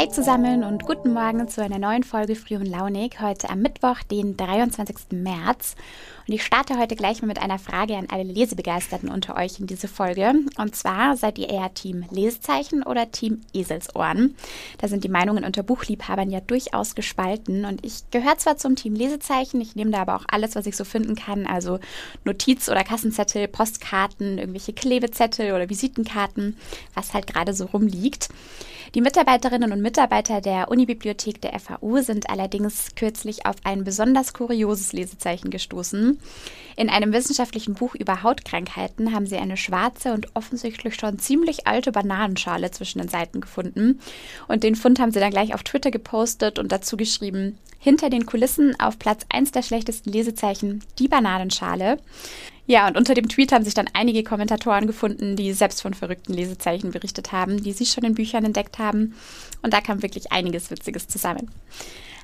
Hi zusammen und guten Morgen zu einer neuen Folge Früh und Launig, heute am Mittwoch, den 23. März. Und ich starte heute gleich mal mit einer Frage an alle Lesebegeisterten unter euch in diese Folge. Und zwar, seid ihr eher Team Lesezeichen oder Team Eselsohren? Da sind die Meinungen unter Buchliebhabern ja durchaus gespalten. Und ich gehöre zwar zum Team Lesezeichen, ich nehme da aber auch alles, was ich so finden kann, also Notiz- oder Kassenzettel, Postkarten, irgendwelche Klebezettel oder Visitenkarten, was halt gerade so rumliegt. Die Mitarbeiterinnen und Mitarbeiter der Unibibliothek der FAU sind allerdings kürzlich auf ein besonders kurioses Lesezeichen gestoßen. In einem wissenschaftlichen Buch über Hautkrankheiten haben sie eine schwarze und offensichtlich schon ziemlich alte Bananenschale zwischen den Seiten gefunden. Und den Fund haben sie dann gleich auf Twitter gepostet und dazu geschrieben, hinter den Kulissen auf Platz 1 der schlechtesten Lesezeichen die Bananenschale. Ja, und unter dem Tweet haben sich dann einige Kommentatoren gefunden, die selbst von verrückten Lesezeichen berichtet haben, die sie schon in Büchern entdeckt haben. Und da kam wirklich einiges Witziges zusammen.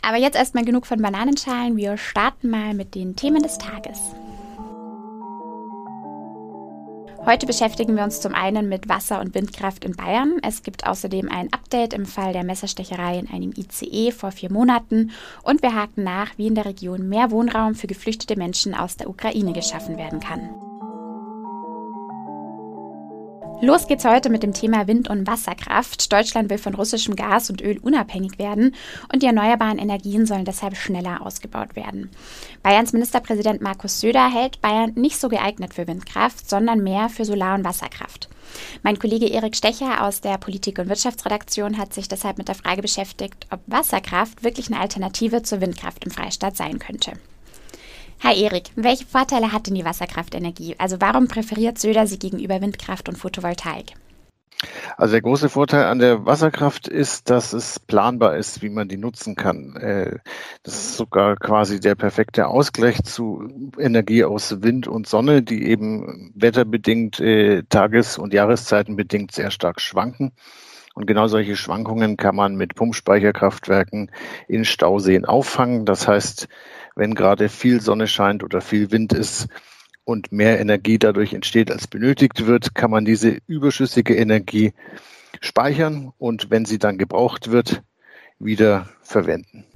Aber jetzt erstmal genug von Bananenschalen. Wir starten mal mit den Themen des Tages. Heute beschäftigen wir uns zum einen mit Wasser- und Windkraft in Bayern. Es gibt außerdem ein Update im Fall der Messerstecherei in einem ICE vor vier Monaten und wir haken nach, wie in der Region mehr Wohnraum für geflüchtete Menschen aus der Ukraine geschaffen werden kann. Los geht's heute mit dem Thema Wind- und Wasserkraft. Deutschland will von russischem Gas und Öl unabhängig werden und die erneuerbaren Energien sollen deshalb schneller ausgebaut werden. Bayerns Ministerpräsident Markus Söder hält Bayern nicht so geeignet für Windkraft, sondern mehr für Solar- und Wasserkraft. Mein Kollege Erik Stecher aus der Politik- und Wirtschaftsredaktion hat sich deshalb mit der Frage beschäftigt, ob Wasserkraft wirklich eine Alternative zur Windkraft im Freistaat sein könnte. Hi Erik, welche Vorteile hat denn die Wasserkraftenergie? Also warum präferiert Söder sie gegenüber Windkraft und Photovoltaik? Also der große Vorteil an der Wasserkraft ist, dass es planbar ist, wie man die nutzen kann. Äh, das ist sogar quasi der perfekte Ausgleich zu Energie aus Wind und Sonne, die eben wetterbedingt, äh, tages- und jahreszeitenbedingt sehr stark schwanken. Und genau solche Schwankungen kann man mit Pumpspeicherkraftwerken in Stauseen auffangen. Das heißt, wenn gerade viel Sonne scheint oder viel Wind ist und mehr Energie dadurch entsteht, als benötigt wird, kann man diese überschüssige Energie speichern und wenn sie dann gebraucht wird, wieder verwenden.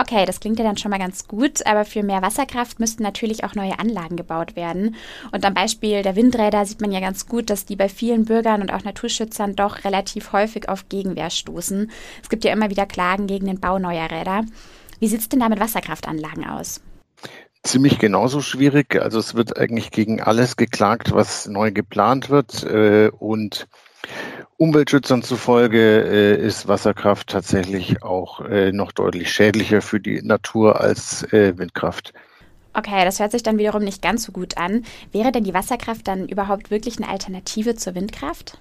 Okay, das klingt ja dann schon mal ganz gut, aber für mehr Wasserkraft müssten natürlich auch neue Anlagen gebaut werden. Und am Beispiel der Windräder sieht man ja ganz gut, dass die bei vielen Bürgern und auch Naturschützern doch relativ häufig auf Gegenwehr stoßen. Es gibt ja immer wieder Klagen gegen den Bau neuer Räder. Wie sieht es denn da mit Wasserkraftanlagen aus? Ziemlich genauso schwierig. Also es wird eigentlich gegen alles geklagt, was neu geplant wird. Äh, und Umweltschützern zufolge äh, ist Wasserkraft tatsächlich auch äh, noch deutlich schädlicher für die Natur als Windkraft. Okay, das hört sich dann wiederum nicht ganz so gut an. Wäre denn die Wasserkraft dann überhaupt wirklich eine Alternative zur Windkraft?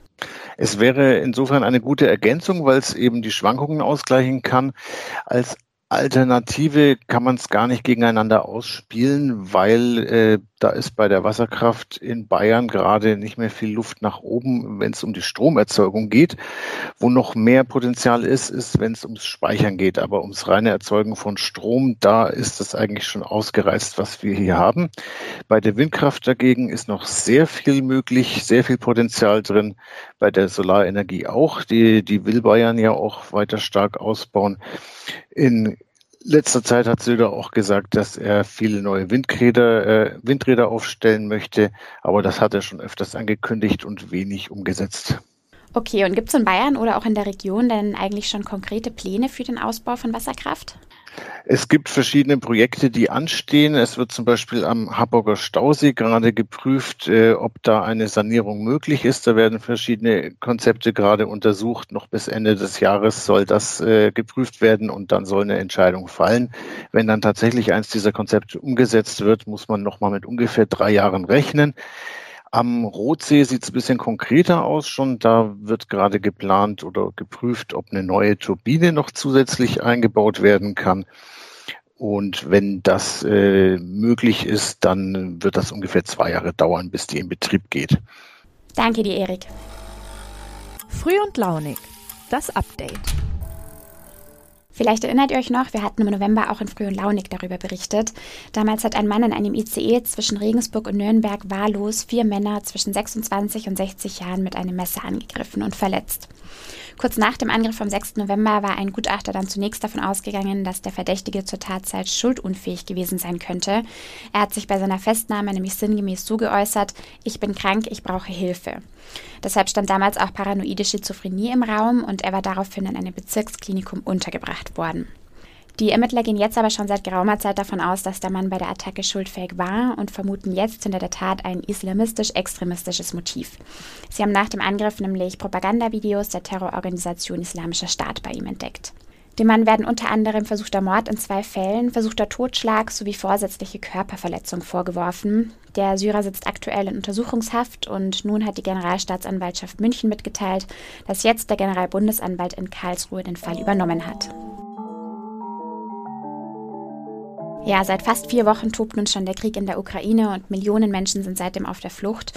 Es wäre insofern eine gute Ergänzung, weil es eben die Schwankungen ausgleichen kann. Als Alternative kann man es gar nicht gegeneinander ausspielen, weil äh, da ist bei der Wasserkraft in Bayern gerade nicht mehr viel Luft nach oben, wenn es um die Stromerzeugung geht. Wo noch mehr Potenzial ist, ist, wenn es ums Speichern geht. Aber ums reine Erzeugen von Strom, da ist das eigentlich schon ausgereizt, was wir hier haben. Bei der Windkraft dagegen ist noch sehr viel möglich, sehr viel Potenzial drin. Bei der Solarenergie auch. Die, die will Bayern ja auch weiter stark ausbauen. In letzter Zeit hat Söder auch gesagt, dass er viele neue Windräder, äh, Windräder aufstellen möchte, aber das hat er schon öfters angekündigt und wenig umgesetzt. Okay, und gibt es in Bayern oder auch in der Region denn eigentlich schon konkrete Pläne für den Ausbau von Wasserkraft? Es gibt verschiedene Projekte, die anstehen. Es wird zum Beispiel am Harburger Stausee gerade geprüft, äh, ob da eine Sanierung möglich ist. Da werden verschiedene Konzepte gerade untersucht. Noch bis Ende des Jahres soll das äh, geprüft werden und dann soll eine Entscheidung fallen. Wenn dann tatsächlich eins dieser Konzepte umgesetzt wird, muss man noch mal mit ungefähr drei Jahren rechnen. Am Rotsee sieht es ein bisschen konkreter aus schon. Da wird gerade geplant oder geprüft, ob eine neue Turbine noch zusätzlich eingebaut werden kann. Und wenn das äh, möglich ist, dann wird das ungefähr zwei Jahre dauern, bis die in Betrieb geht. Danke dir, Erik. Früh und launig. Das Update. Vielleicht erinnert ihr euch noch, wir hatten im November auch in Früh und Launig darüber berichtet. Damals hat ein Mann in einem ICE zwischen Regensburg und Nürnberg wahllos vier Männer zwischen 26 und 60 Jahren mit einem Messer angegriffen und verletzt. Kurz nach dem Angriff vom 6. November war ein Gutachter dann zunächst davon ausgegangen, dass der Verdächtige zur Tatzeit schuldunfähig gewesen sein könnte. Er hat sich bei seiner Festnahme nämlich sinngemäß so geäußert, ich bin krank, ich brauche Hilfe. Deshalb stand damals auch paranoide Schizophrenie im Raum und er war daraufhin in einem Bezirksklinikum untergebracht worden. Die Ermittler gehen jetzt aber schon seit geraumer Zeit davon aus, dass der Mann bei der Attacke schuldfähig war und vermuten jetzt hinter der Tat ein islamistisch-extremistisches Motiv. Sie haben nach dem Angriff nämlich Propagandavideos der Terrororganisation Islamischer Staat bei ihm entdeckt. Dem Mann werden unter anderem versuchter Mord in zwei Fällen, versuchter Totschlag sowie vorsätzliche Körperverletzung vorgeworfen. Der Syrer sitzt aktuell in Untersuchungshaft und nun hat die Generalstaatsanwaltschaft München mitgeteilt, dass jetzt der Generalbundesanwalt in Karlsruhe den Fall übernommen hat. Ja, seit fast vier Wochen tobt nun schon der Krieg in der Ukraine und Millionen Menschen sind seitdem auf der Flucht.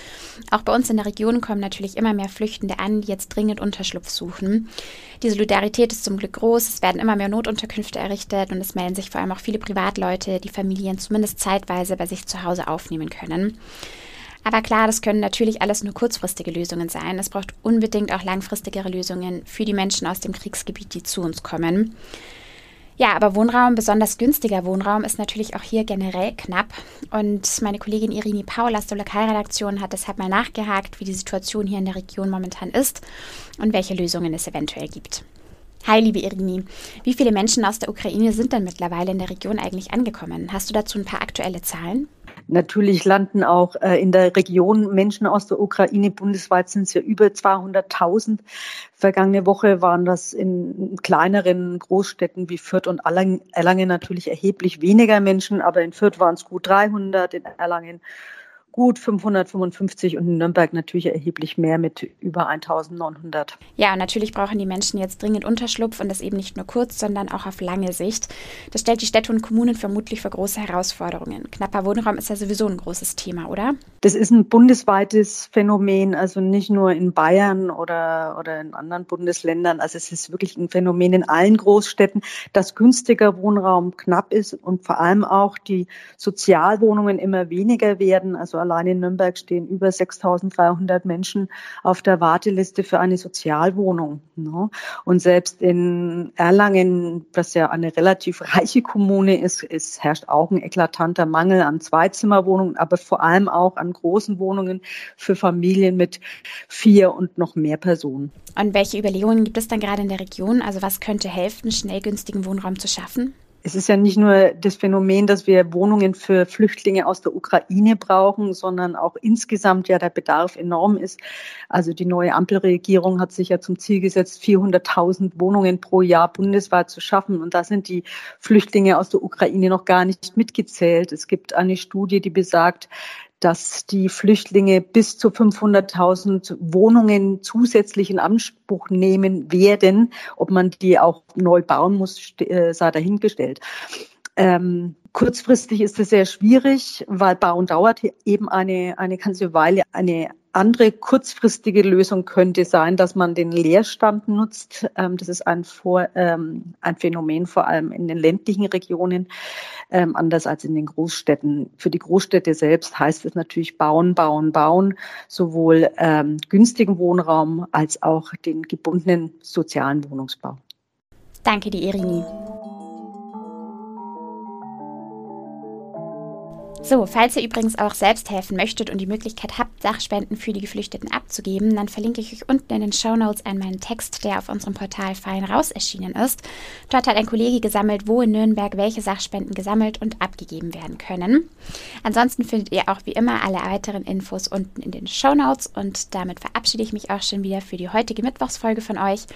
Auch bei uns in der Region kommen natürlich immer mehr Flüchtende an, die jetzt dringend Unterschlupf suchen. Die Solidarität ist zum Glück groß, es werden immer mehr Notunterkünfte errichtet und es melden sich vor allem auch viele Privatleute, die Familien zumindest zeitweise bei sich zu Hause aufnehmen können. Aber klar, das können natürlich alles nur kurzfristige Lösungen sein. Es braucht unbedingt auch langfristigere Lösungen für die Menschen aus dem Kriegsgebiet, die zu uns kommen. Ja, aber Wohnraum, besonders günstiger Wohnraum, ist natürlich auch hier generell knapp. Und meine Kollegin Irini Paul aus der Lokalredaktion hat deshalb mal nachgehakt, wie die Situation hier in der Region momentan ist und welche Lösungen es eventuell gibt. Hi, liebe Irini. Wie viele Menschen aus der Ukraine sind denn mittlerweile in der Region eigentlich angekommen? Hast du dazu ein paar aktuelle Zahlen? Natürlich landen auch äh, in der Region Menschen aus der Ukraine. Bundesweit sind es ja über 200.000. Vergangene Woche waren das in kleineren Großstädten wie Fürth und Erlangen natürlich erheblich weniger Menschen, aber in Fürth waren es gut 300, in Erlangen gut 555 und in Nürnberg natürlich erheblich mehr mit über 1900. Ja, und natürlich brauchen die Menschen jetzt dringend Unterschlupf und das eben nicht nur kurz, sondern auch auf lange Sicht. Das stellt die Städte und Kommunen vermutlich vor große Herausforderungen. Knapper Wohnraum ist ja sowieso ein großes Thema, oder? Das ist ein bundesweites Phänomen, also nicht nur in Bayern oder, oder in anderen Bundesländern. Also es ist wirklich ein Phänomen in allen Großstädten, dass günstiger Wohnraum knapp ist und vor allem auch die Sozialwohnungen immer weniger werden. Also allein in Nürnberg stehen über 6.300 Menschen auf der Warteliste für eine Sozialwohnung. Ne? Und selbst in Erlangen, was ja eine relativ reiche Kommune ist, es herrscht auch ein eklatanter Mangel an Zweizimmerwohnungen, aber vor allem auch an großen Wohnungen für Familien mit vier und noch mehr Personen. Und welche Überlegungen gibt es dann gerade in der Region? Also was könnte helfen, schnell günstigen Wohnraum zu schaffen? Es ist ja nicht nur das Phänomen, dass wir Wohnungen für Flüchtlinge aus der Ukraine brauchen, sondern auch insgesamt ja der Bedarf enorm ist. Also die neue Ampelregierung hat sich ja zum Ziel gesetzt, 400.000 Wohnungen pro Jahr bundesweit zu schaffen. Und da sind die Flüchtlinge aus der Ukraine noch gar nicht mitgezählt. Es gibt eine Studie, die besagt, dass die Flüchtlinge bis zu 500.000 Wohnungen zusätzlich in Anspruch nehmen werden. Ob man die auch neu bauen muss, äh, sei dahingestellt. Ähm, kurzfristig ist es sehr schwierig, weil Bauen dauert eben eine, eine ganze Weile. Eine andere kurzfristige Lösung könnte sein, dass man den Leerstand nutzt. Ähm, das ist ein, Vor ähm, ein Phänomen vor allem in den ländlichen Regionen, ähm, anders als in den Großstädten. Für die Großstädte selbst heißt es natürlich bauen, bauen, bauen, sowohl günstigen Wohnraum als auch den gebundenen sozialen Wohnungsbau. Danke, die Irini. So, falls ihr übrigens auch selbst helfen möchtet und die Möglichkeit habt, Sachspenden für die Geflüchteten abzugeben, dann verlinke ich euch unten in den Show Notes einen meinen Text, der auf unserem Portal Fallen raus erschienen ist. Dort hat ein Kollege gesammelt, wo in Nürnberg welche Sachspenden gesammelt und abgegeben werden können. Ansonsten findet ihr auch wie immer alle weiteren Infos unten in den Show Notes und damit verabschiede ich mich auch schon wieder für die heutige Mittwochsfolge von euch.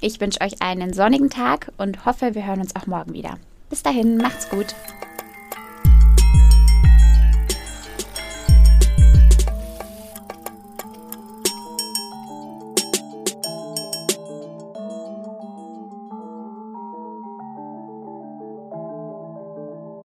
Ich wünsche euch einen sonnigen Tag und hoffe, wir hören uns auch morgen wieder. Bis dahin, macht's gut.